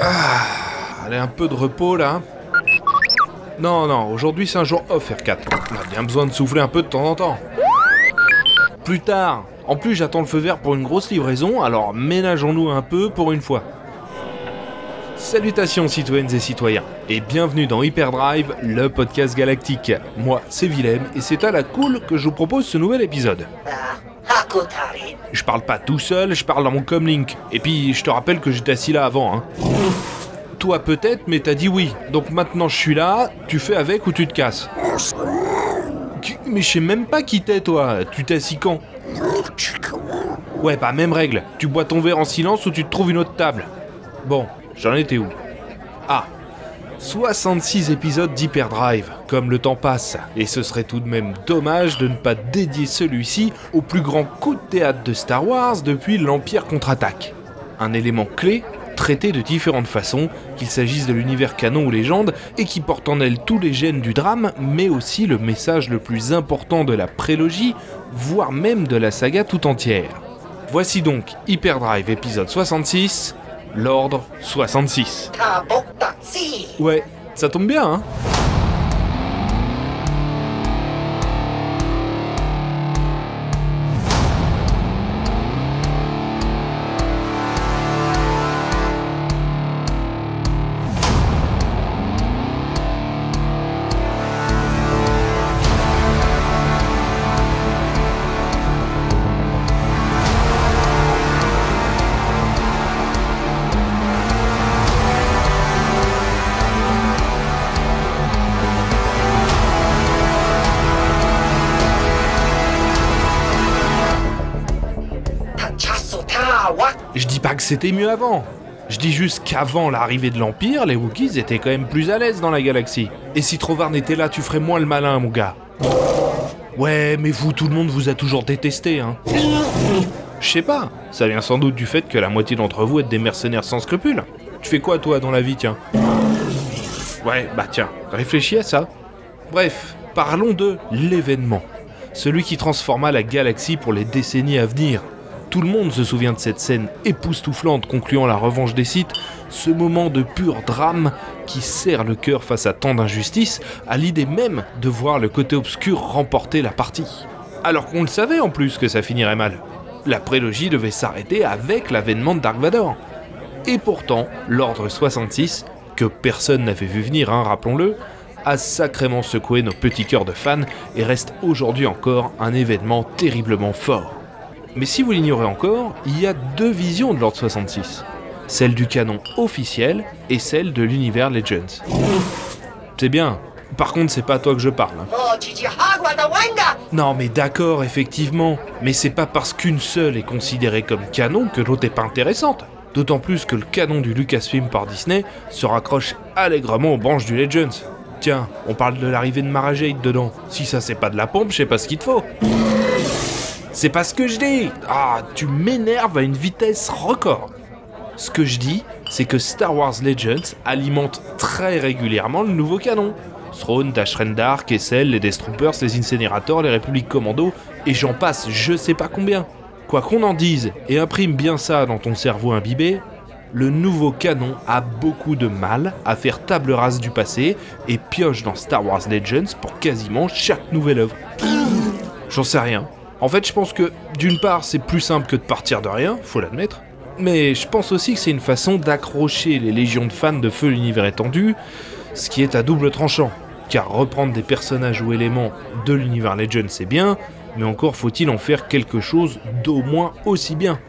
Ah, allez, un peu de repos là. Non, non, aujourd'hui c'est un jour off R4. On a bien besoin de souffler un peu de temps en temps. Plus tard. En plus, j'attends le feu vert pour une grosse livraison, alors ménageons-nous un peu pour une fois. Salutations citoyennes et citoyens, et bienvenue dans Hyperdrive, le podcast galactique. Moi, c'est Willem, et c'est à la cool que je vous propose ce nouvel épisode. Je parle pas tout seul, je parle dans mon comlink. Et puis, je te rappelle que j'étais assis là avant, hein. Toi peut-être, mais t'as dit oui. Donc maintenant je suis là, tu fais avec ou tu te casses? Mais je sais même pas qui t'es toi, tu t'es assis quand? Ouais, pas même règle. Tu bois ton verre en silence ou tu te trouves une autre table. Bon, j'en étais où Ah 66 épisodes d'Hyperdrive, comme le temps passe, et ce serait tout de même dommage de ne pas dédier celui-ci au plus grand coup de théâtre de Star Wars depuis l'Empire contre-attaque. Un élément clé traité de différentes façons, qu'il s'agisse de l'univers canon ou légende, et qui porte en elle tous les gènes du drame, mais aussi le message le plus important de la prélogie, voire même de la saga tout entière. Voici donc Hyperdrive épisode 66, l'ordre 66. Ouais, ça tombe bien, hein que c'était mieux avant. Je dis juste qu'avant l'arrivée de l'Empire, les Wookiees étaient quand même plus à l'aise dans la galaxie. Et si Trovarne était là, tu ferais moins le malin, mon gars. Ouais, mais vous, tout le monde vous a toujours détesté, hein. Je sais pas, ça vient sans doute du fait que la moitié d'entre vous êtes des mercenaires sans scrupules. Tu fais quoi, toi, dans la vie, tiens? Ouais, bah tiens, réfléchis à ça. Bref, parlons de l'événement. Celui qui transforma la galaxie pour les décennies à venir. Tout le monde se souvient de cette scène époustouflante concluant la revanche des Sith, ce moment de pur drame qui serre le cœur face à tant d'injustice, à l'idée même de voir le côté obscur remporter la partie. Alors qu'on le savait en plus que ça finirait mal. La prélogie devait s'arrêter avec l'avènement de Dark Vador. Et pourtant, l'Ordre 66, que personne n'avait vu venir, hein, rappelons-le, a sacrément secoué nos petits cœurs de fans et reste aujourd'hui encore un événement terriblement fort. Mais si vous l'ignorez encore, il y a deux visions de l'Ordre 66. Celle du canon officiel et celle de l'univers Legends. C'est bien. Par contre, c'est pas à toi que je parle. hein. Non, mais d'accord, effectivement. Mais c'est pas parce qu'une seule est considérée comme canon que l'autre est pas intéressante. D'autant plus que le canon du Lucasfilm par Disney se raccroche allègrement aux branches du Legends. Tiens, on parle de l'arrivée de Mara Jade dedans. Si ça c'est pas de la pompe, je sais pas ce qu'il te faut. C'est pas ce que je dis Ah, tu m'énerves à une vitesse record Ce que je dis, c'est que Star Wars Legends alimente très régulièrement le nouveau canon. Throne, Dash Rendar, Kessel, les Death Troopers, les Incinérateurs, les Républiques Commando, et j'en passe je sais pas combien. Quoi qu'on en dise, et imprime bien ça dans ton cerveau imbibé, le nouveau canon a beaucoup de mal à faire table rase du passé et pioche dans Star Wars Legends pour quasiment chaque nouvelle œuvre. J'en sais rien. En fait, je pense que d'une part, c'est plus simple que de partir de rien, faut l'admettre. Mais je pense aussi que c'est une façon d'accrocher les légions de fans de feu l'univers étendu, ce qui est à double tranchant. Car reprendre des personnages ou éléments de l'univers Legend c'est bien, mais encore faut-il en faire quelque chose d'au moins aussi bien.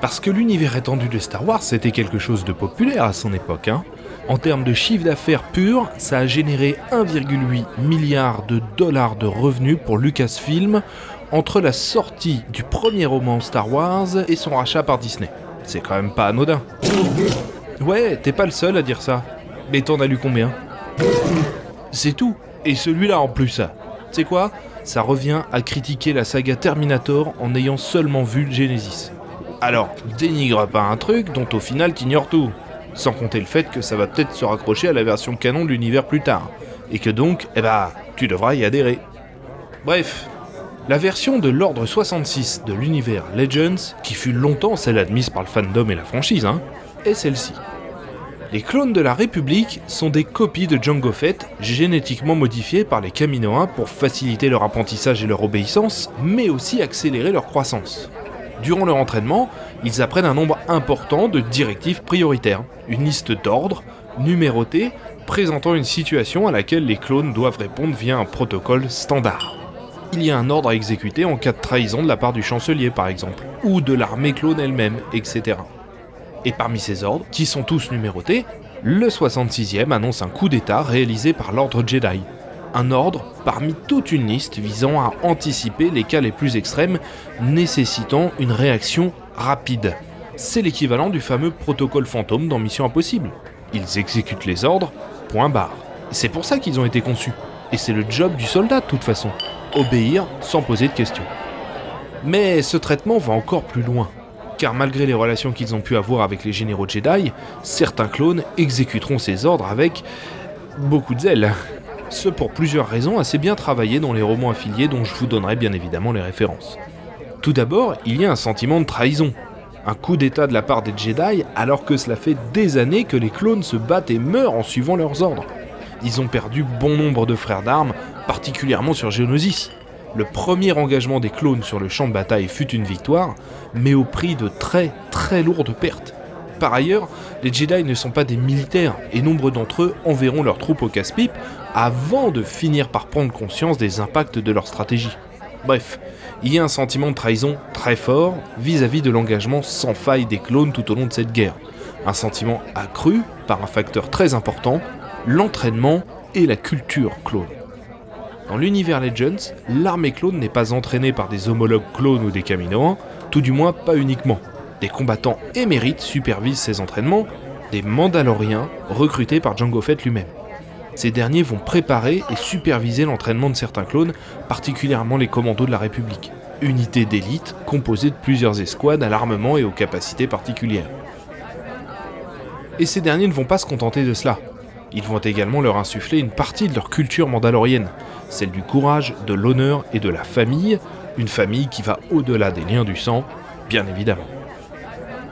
Parce que l'univers étendu de Star Wars c'était quelque chose de populaire à son époque. Hein. En termes de chiffre d'affaires pur, ça a généré 1,8 milliard de dollars de revenus pour Lucasfilm entre la sortie du premier roman Star Wars et son rachat par Disney. C'est quand même pas anodin. Ouais, t'es pas le seul à dire ça. Mais t'en as lu combien? C'est tout. Et celui-là en plus. Sais quoi? Ça revient à critiquer la saga Terminator en ayant seulement vu Genesis. Alors, dénigre pas un truc dont au final t'ignores tout. Sans compter le fait que ça va peut-être se raccrocher à la version canon de l'univers plus tard. Et que donc, eh bah, tu devras y adhérer. Bref, la version de l'Ordre 66 de l'univers Legends, qui fut longtemps celle admise par le fandom et la franchise, hein, est celle-ci. Les clones de la République sont des copies de Jango Fett génétiquement modifiées par les Kaminoans pour faciliter leur apprentissage et leur obéissance, mais aussi accélérer leur croissance. Durant leur entraînement, ils apprennent un nombre important de directives prioritaires, une liste d'ordres, numérotée, présentant une situation à laquelle les clones doivent répondre via un protocole standard. Il y a un ordre à exécuter en cas de trahison de la part du chancelier par exemple, ou de l'armée clone elle-même, etc. Et parmi ces ordres, qui sont tous numérotés, le 66e annonce un coup d'État réalisé par l'ordre Jedi. Un ordre parmi toute une liste visant à anticiper les cas les plus extrêmes nécessitant une réaction rapide. C'est l'équivalent du fameux protocole fantôme dans Mission Impossible. Ils exécutent les ordres, point barre. C'est pour ça qu'ils ont été conçus. Et c'est le job du soldat de toute façon. Obéir sans poser de questions. Mais ce traitement va encore plus loin car malgré les relations qu'ils ont pu avoir avec les généraux Jedi, certains clones exécuteront ces ordres avec beaucoup de zèle. Ce pour plusieurs raisons assez bien travaillées dans les romans affiliés dont je vous donnerai bien évidemment les références. Tout d'abord, il y a un sentiment de trahison. Un coup d'état de la part des Jedi alors que cela fait des années que les clones se battent et meurent en suivant leurs ordres. Ils ont perdu bon nombre de frères d'armes, particulièrement sur Geonosis. Le premier engagement des clones sur le champ de bataille fut une victoire, mais au prix de très très lourdes pertes. Par ailleurs, les Jedi ne sont pas des militaires, et nombre d'entre eux enverront leurs troupes au casse-pipe avant de finir par prendre conscience des impacts de leur stratégie. Bref, il y a un sentiment de trahison très fort vis-à-vis -vis de l'engagement sans faille des clones tout au long de cette guerre. Un sentiment accru par un facteur très important, l'entraînement et la culture clone. Dans l'univers Legends, l'armée clone n'est pas entraînée par des homologues clones ou des Kaminoans, tout du moins pas uniquement. Des combattants émérites supervisent ces entraînements, des Mandaloriens recrutés par Jango Fett lui-même. Ces derniers vont préparer et superviser l'entraînement de certains clones, particulièrement les commandos de la République, unités d'élite composées de plusieurs escouades à l'armement et aux capacités particulières. Et ces derniers ne vont pas se contenter de cela. Ils vont également leur insuffler une partie de leur culture mandalorienne, celle du courage, de l'honneur et de la famille, une famille qui va au-delà des liens du sang, bien évidemment.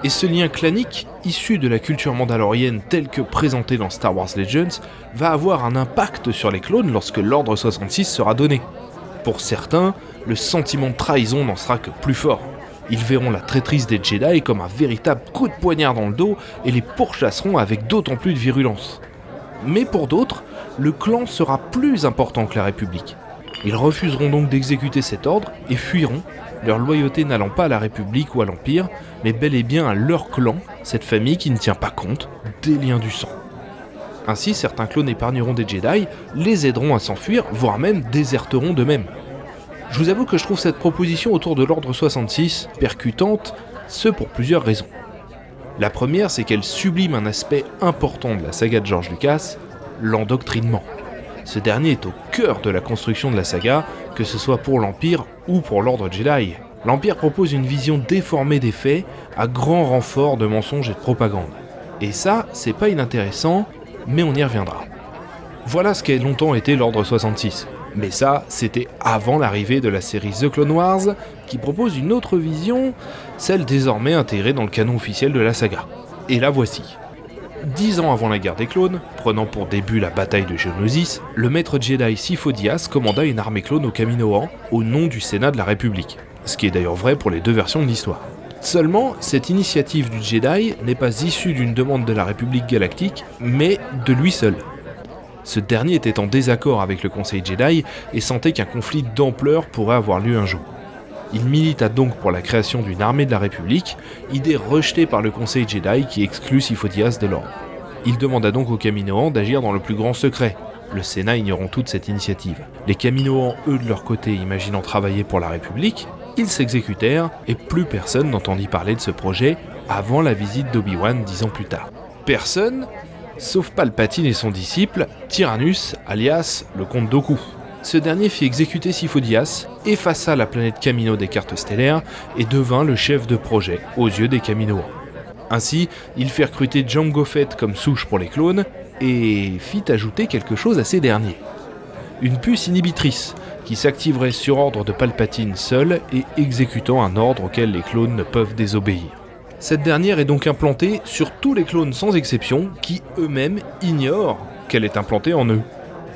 Et ce lien clanique, issu de la culture mandalorienne telle que présentée dans Star Wars Legends, va avoir un impact sur les clones lorsque l'ordre 66 sera donné. Pour certains, le sentiment de trahison n'en sera que plus fort. Ils verront la traîtrise des Jedi comme un véritable coup de poignard dans le dos et les pourchasseront avec d'autant plus de virulence. Mais pour d'autres, le clan sera plus important que la République. Ils refuseront donc d'exécuter cet ordre et fuiront, leur loyauté n'allant pas à la République ou à l'Empire, mais bel et bien à leur clan, cette famille qui ne tient pas compte des liens du sang. Ainsi, certains clones épargneront des Jedi, les aideront à s'enfuir, voire même déserteront d'eux-mêmes. Je vous avoue que je trouve cette proposition autour de l'ordre 66 percutante, ce pour plusieurs raisons. La première, c'est qu'elle sublime un aspect important de la saga de George Lucas, l'endoctrinement. Ce dernier est au cœur de la construction de la saga, que ce soit pour l'Empire ou pour l'Ordre Jedi. L'Empire propose une vision déformée des faits, à grand renfort de mensonges et de propagande. Et ça, c'est pas inintéressant, mais on y reviendra. Voilà ce qu'a longtemps été l'Ordre 66. Mais ça, c'était avant l'arrivée de la série The Clone Wars, qui propose une autre vision, celle désormais intégrée dans le canon officiel de la saga. Et la voici. Dix ans avant la guerre des clones, prenant pour début la bataille de Geonosis, le maître Jedi Sifo Dyas commanda une armée clone au Kaminoan au nom du Sénat de la République, ce qui est d'ailleurs vrai pour les deux versions de l'histoire. Seulement, cette initiative du Jedi n'est pas issue d'une demande de la République galactique, mais de lui seul. Ce dernier était en désaccord avec le Conseil Jedi et sentait qu'un conflit d'ampleur pourrait avoir lieu un jour. Il milita donc pour la création d'une armée de la République, idée rejetée par le Conseil Jedi qui exclut Sifo-Dyas de l'ordre. Il demanda donc aux Kaminoans d'agir dans le plus grand secret, le Sénat ignorant toute cette initiative. Les Kaminoans, eux de leur côté, imaginant travailler pour la République, ils s'exécutèrent et plus personne n'entendit parler de ce projet avant la visite d'Obi-Wan dix ans plus tard. Personne, sauf Palpatine et son disciple, Tyrannus, alias le comte Doku. Ce dernier fit exécuter Sifo-Dyas, effaça la planète Camino des cartes stellaires et devint le chef de projet aux yeux des Kaminoans. Ainsi, il fit recruter Jango Fett comme souche pour les clones et fit ajouter quelque chose à ces derniers. Une puce inhibitrice qui s'activerait sur ordre de Palpatine seul et exécutant un ordre auquel les clones ne peuvent désobéir. Cette dernière est donc implantée sur tous les clones sans exception qui eux-mêmes ignorent qu'elle est implantée en eux.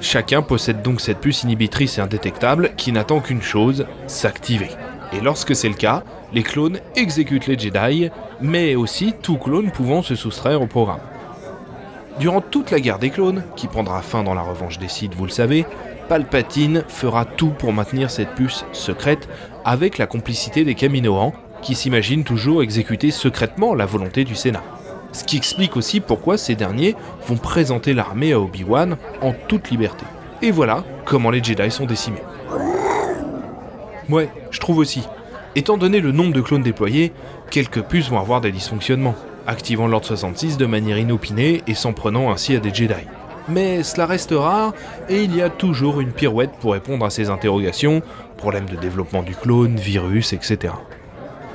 Chacun possède donc cette puce inhibitrice et indétectable qui n'attend qu'une chose, s'activer. Et lorsque c'est le cas, les clones exécutent les Jedi, mais aussi tout clone pouvant se soustraire au programme. Durant toute la guerre des clones, qui prendra fin dans la revanche des Sith, vous le savez, Palpatine fera tout pour maintenir cette puce secrète avec la complicité des Kaminoans, qui s'imaginent toujours exécuter secrètement la volonté du Sénat. Ce qui explique aussi pourquoi ces derniers vont présenter l'armée à Obi-Wan en toute liberté. Et voilà comment les Jedi sont décimés. Ouais, je trouve aussi. Étant donné le nombre de clones déployés, quelques puces vont avoir des dysfonctionnements, activant l'ordre 66 de manière inopinée et s'en prenant ainsi à des Jedi. Mais cela reste rare et il y a toujours une pirouette pour répondre à ces interrogations, problèmes de développement du clone, virus, etc.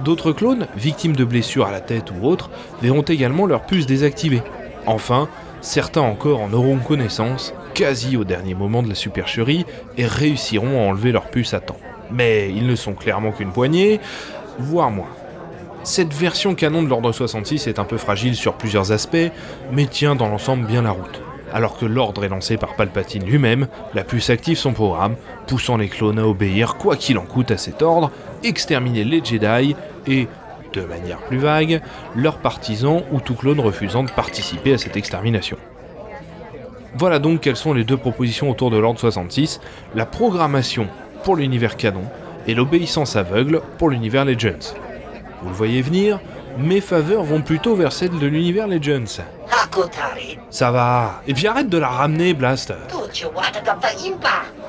D'autres clones, victimes de blessures à la tête ou autres, verront également leur puce désactivée. Enfin, certains encore en auront connaissance, quasi au dernier moment de la supercherie, et réussiront à enlever leur puce à temps mais ils ne sont clairement qu'une poignée, voire moins. Cette version canon de l'Ordre 66 est un peu fragile sur plusieurs aspects, mais tient dans l'ensemble bien la route. Alors que l'ordre est lancé par Palpatine lui-même, la puce active son programme, poussant les clones à obéir quoi qu'il en coûte à cet ordre, exterminer les Jedi et, de manière plus vague, leurs partisans ou tout clone refusant de participer à cette extermination. Voilà donc quelles sont les deux propositions autour de l'ordre 66, la programmation pour l'univers canon et l'obéissance aveugle pour l'univers Legends. Vous le voyez venir, mes faveurs vont plutôt vers celle de l'univers Legends. Ça va. Et puis arrête de la ramener, Blast.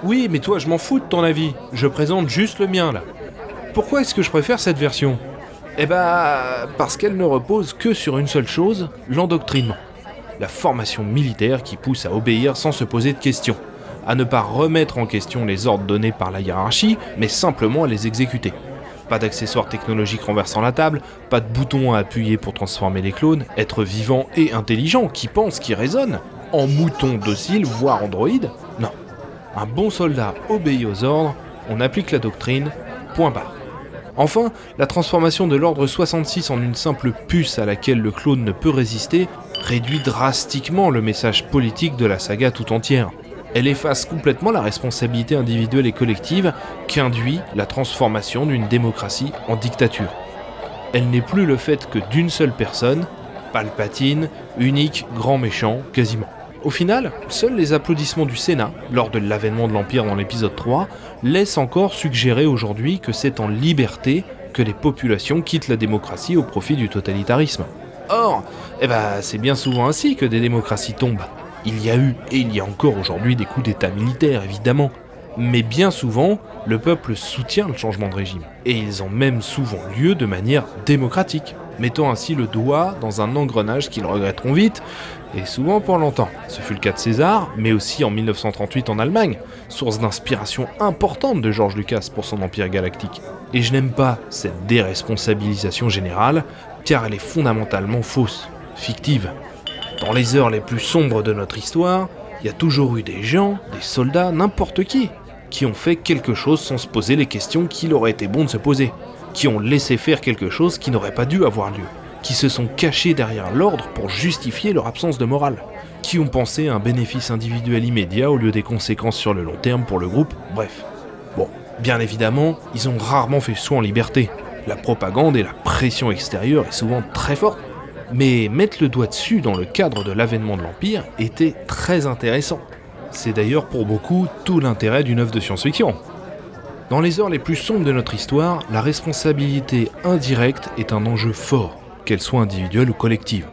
Oui, mais toi, je m'en fous de ton avis. Je présente juste le mien, là. Pourquoi est-ce que je préfère cette version? Eh bah, parce qu'elle ne repose que sur une seule chose, l'endoctrinement. La formation militaire qui pousse à obéir sans se poser de questions à ne pas remettre en question les ordres donnés par la hiérarchie, mais simplement à les exécuter. Pas d'accessoires technologiques renversant la table, pas de boutons à appuyer pour transformer les clones, être vivant et intelligent, qui pense, qui raisonne, en mouton docile, voire androïde. Non. Un bon soldat obéit aux ordres, on applique la doctrine, point barre. Enfin, la transformation de l'ordre 66 en une simple puce à laquelle le clone ne peut résister réduit drastiquement le message politique de la saga tout entière elle efface complètement la responsabilité individuelle et collective qu'induit la transformation d'une démocratie en dictature. Elle n'est plus le fait que d'une seule personne, Palpatine, unique grand méchant quasiment. Au final, seuls les applaudissements du Sénat, lors de l'avènement de l'Empire dans l'épisode 3, laissent encore suggérer aujourd'hui que c'est en liberté que les populations quittent la démocratie au profit du totalitarisme. Or, eh ben, c'est bien souvent ainsi que des démocraties tombent. Il y a eu et il y a encore aujourd'hui des coups d'État militaires, évidemment, mais bien souvent, le peuple soutient le changement de régime, et ils ont même souvent lieu de manière démocratique, mettant ainsi le doigt dans un engrenage qu'ils regretteront vite, et souvent pour longtemps. Ce fut le cas de César, mais aussi en 1938 en Allemagne, source d'inspiration importante de George Lucas pour son empire galactique. Et je n'aime pas cette déresponsabilisation générale, car elle est fondamentalement fausse, fictive. Dans les heures les plus sombres de notre histoire, il y a toujours eu des gens, des soldats, n'importe qui, qui ont fait quelque chose sans se poser les questions qu'il aurait été bon de se poser, qui ont laissé faire quelque chose qui n'aurait pas dû avoir lieu, qui se sont cachés derrière l'ordre pour justifier leur absence de morale, qui ont pensé à un bénéfice individuel immédiat au lieu des conséquences sur le long terme pour le groupe, bref. Bon, bien évidemment, ils ont rarement fait choix en liberté. La propagande et la pression extérieure est souvent très forte mais mettre le doigt dessus dans le cadre de l'avènement de l'Empire était très intéressant. C'est d'ailleurs pour beaucoup tout l'intérêt d'une œuvre de science-fiction. Dans les heures les plus sombres de notre histoire, la responsabilité indirecte est un enjeu fort, qu'elle soit individuelle ou collective.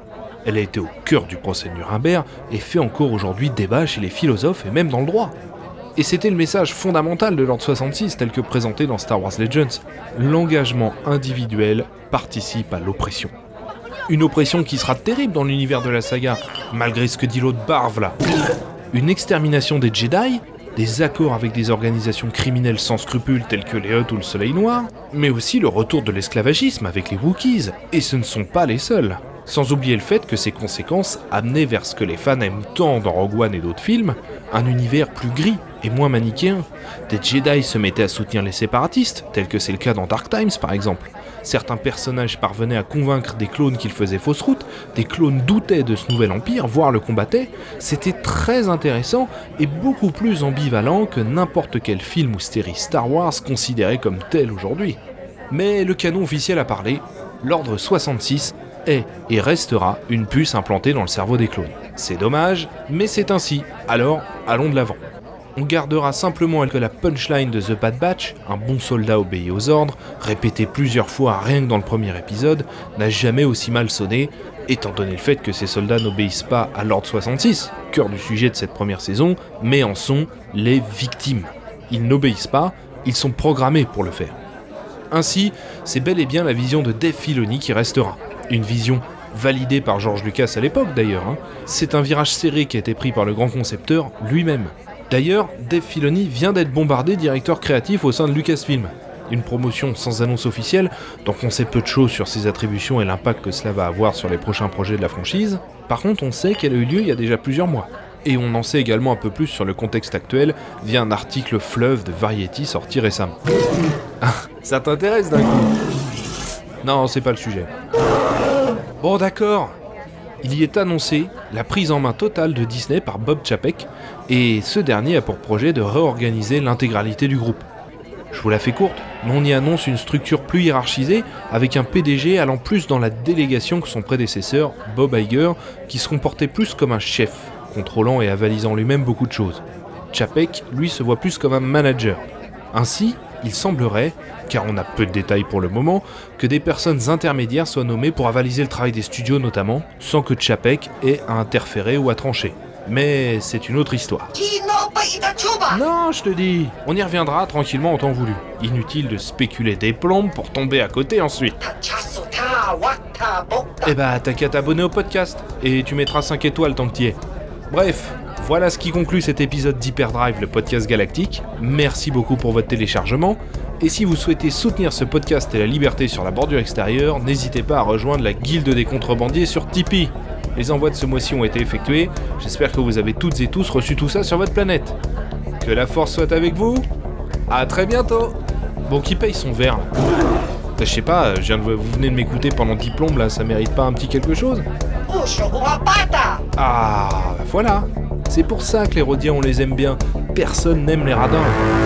Elle a été au cœur du procès de Nuremberg et fait encore aujourd'hui débat chez les philosophes et même dans le droit. Et c'était le message fondamental de l'ordre 66 tel que présenté dans Star Wars Legends. L'engagement individuel participe à l'oppression. Une oppression qui sera terrible dans l'univers de la saga, malgré ce que dit l'autre barve là. Une extermination des Jedi, des accords avec des organisations criminelles sans scrupules telles que les Hutt ou le Soleil Noir, mais aussi le retour de l'esclavagisme avec les Wookiees, et ce ne sont pas les seuls. Sans oublier le fait que ces conséquences amenaient vers ce que les fans aiment tant dans Rogue One et d'autres films, un univers plus gris et moins manichéen. Des Jedi se mettaient à soutenir les séparatistes, tel que c'est le cas dans Dark Times par exemple, Certains personnages parvenaient à convaincre des clones qu'ils faisaient fausse route, des clones doutaient de ce nouvel empire, voire le combattaient. C'était très intéressant et beaucoup plus ambivalent que n'importe quel film ou série Star Wars considéré comme tel aujourd'hui. Mais le canon officiel a parlé, l'ordre 66 est et restera une puce implantée dans le cerveau des clones. C'est dommage, mais c'est ainsi, alors allons de l'avant. On gardera simplement que la punchline de The Bad Batch, un bon soldat obéi aux ordres, répété plusieurs fois rien que dans le premier épisode, n'a jamais aussi mal sonné, étant donné le fait que ces soldats n'obéissent pas à l'ordre 66, cœur du sujet de cette première saison, mais en sont les victimes. Ils n'obéissent pas, ils sont programmés pour le faire. Ainsi, c'est bel et bien la vision de Dave Filoni qui restera. Une vision validée par George Lucas à l'époque d'ailleurs. Hein. C'est un virage serré qui a été pris par le grand concepteur lui-même. D'ailleurs, Dave Filoni vient d'être bombardé directeur créatif au sein de Lucasfilm. Une promotion sans annonce officielle, donc on sait peu de choses sur ses attributions et l'impact que cela va avoir sur les prochains projets de la franchise. Par contre, on sait qu'elle a eu lieu il y a déjà plusieurs mois. Et on en sait également un peu plus sur le contexte actuel via un article fleuve de Variety sorti récemment. Ah, ça t'intéresse d'un coup? Non, c'est pas le sujet. Bon d'accord, il y est annoncé la prise en main totale de Disney par Bob Chapek, et ce dernier a pour projet de réorganiser l'intégralité du groupe. Je vous la fais courte, mais on y annonce une structure plus hiérarchisée, avec un PDG allant plus dans la délégation que son prédécesseur, Bob Iger, qui se comportait plus comme un chef, contrôlant et avalisant lui-même beaucoup de choses. Chapek, lui, se voit plus comme un manager. Ainsi, il semblerait, car on a peu de détails pour le moment, que des personnes intermédiaires soient nommées pour avaliser le travail des studios notamment, sans que Chapek ait à interférer ou à trancher. Mais c'est une autre histoire. Non, je te dis, on y reviendra tranquillement en temps voulu. Inutile de spéculer des plombes pour tomber à côté ensuite. Eh bah, t'as qu'à t'abonner au podcast, et tu mettras 5 étoiles tant que t'y es. Bref, voilà ce qui conclut cet épisode d'Hyperdrive, le podcast galactique. Merci beaucoup pour votre téléchargement. Et si vous souhaitez soutenir ce podcast et la liberté sur la bordure extérieure, n'hésitez pas à rejoindre la Guilde des contrebandiers sur Tipeee. Les envois de ce mois-ci ont été effectués. J'espère que vous avez toutes et tous reçu tout ça sur votre planète. Que la force soit avec vous. À très bientôt. Bon, qui paye son verre Je sais pas, je viens de, vous venez de m'écouter pendant 10 plombes là, ça mérite pas un petit quelque chose? Ah, voilà. C'est pour ça que les Rodiens on les aime bien. Personne n'aime les radins.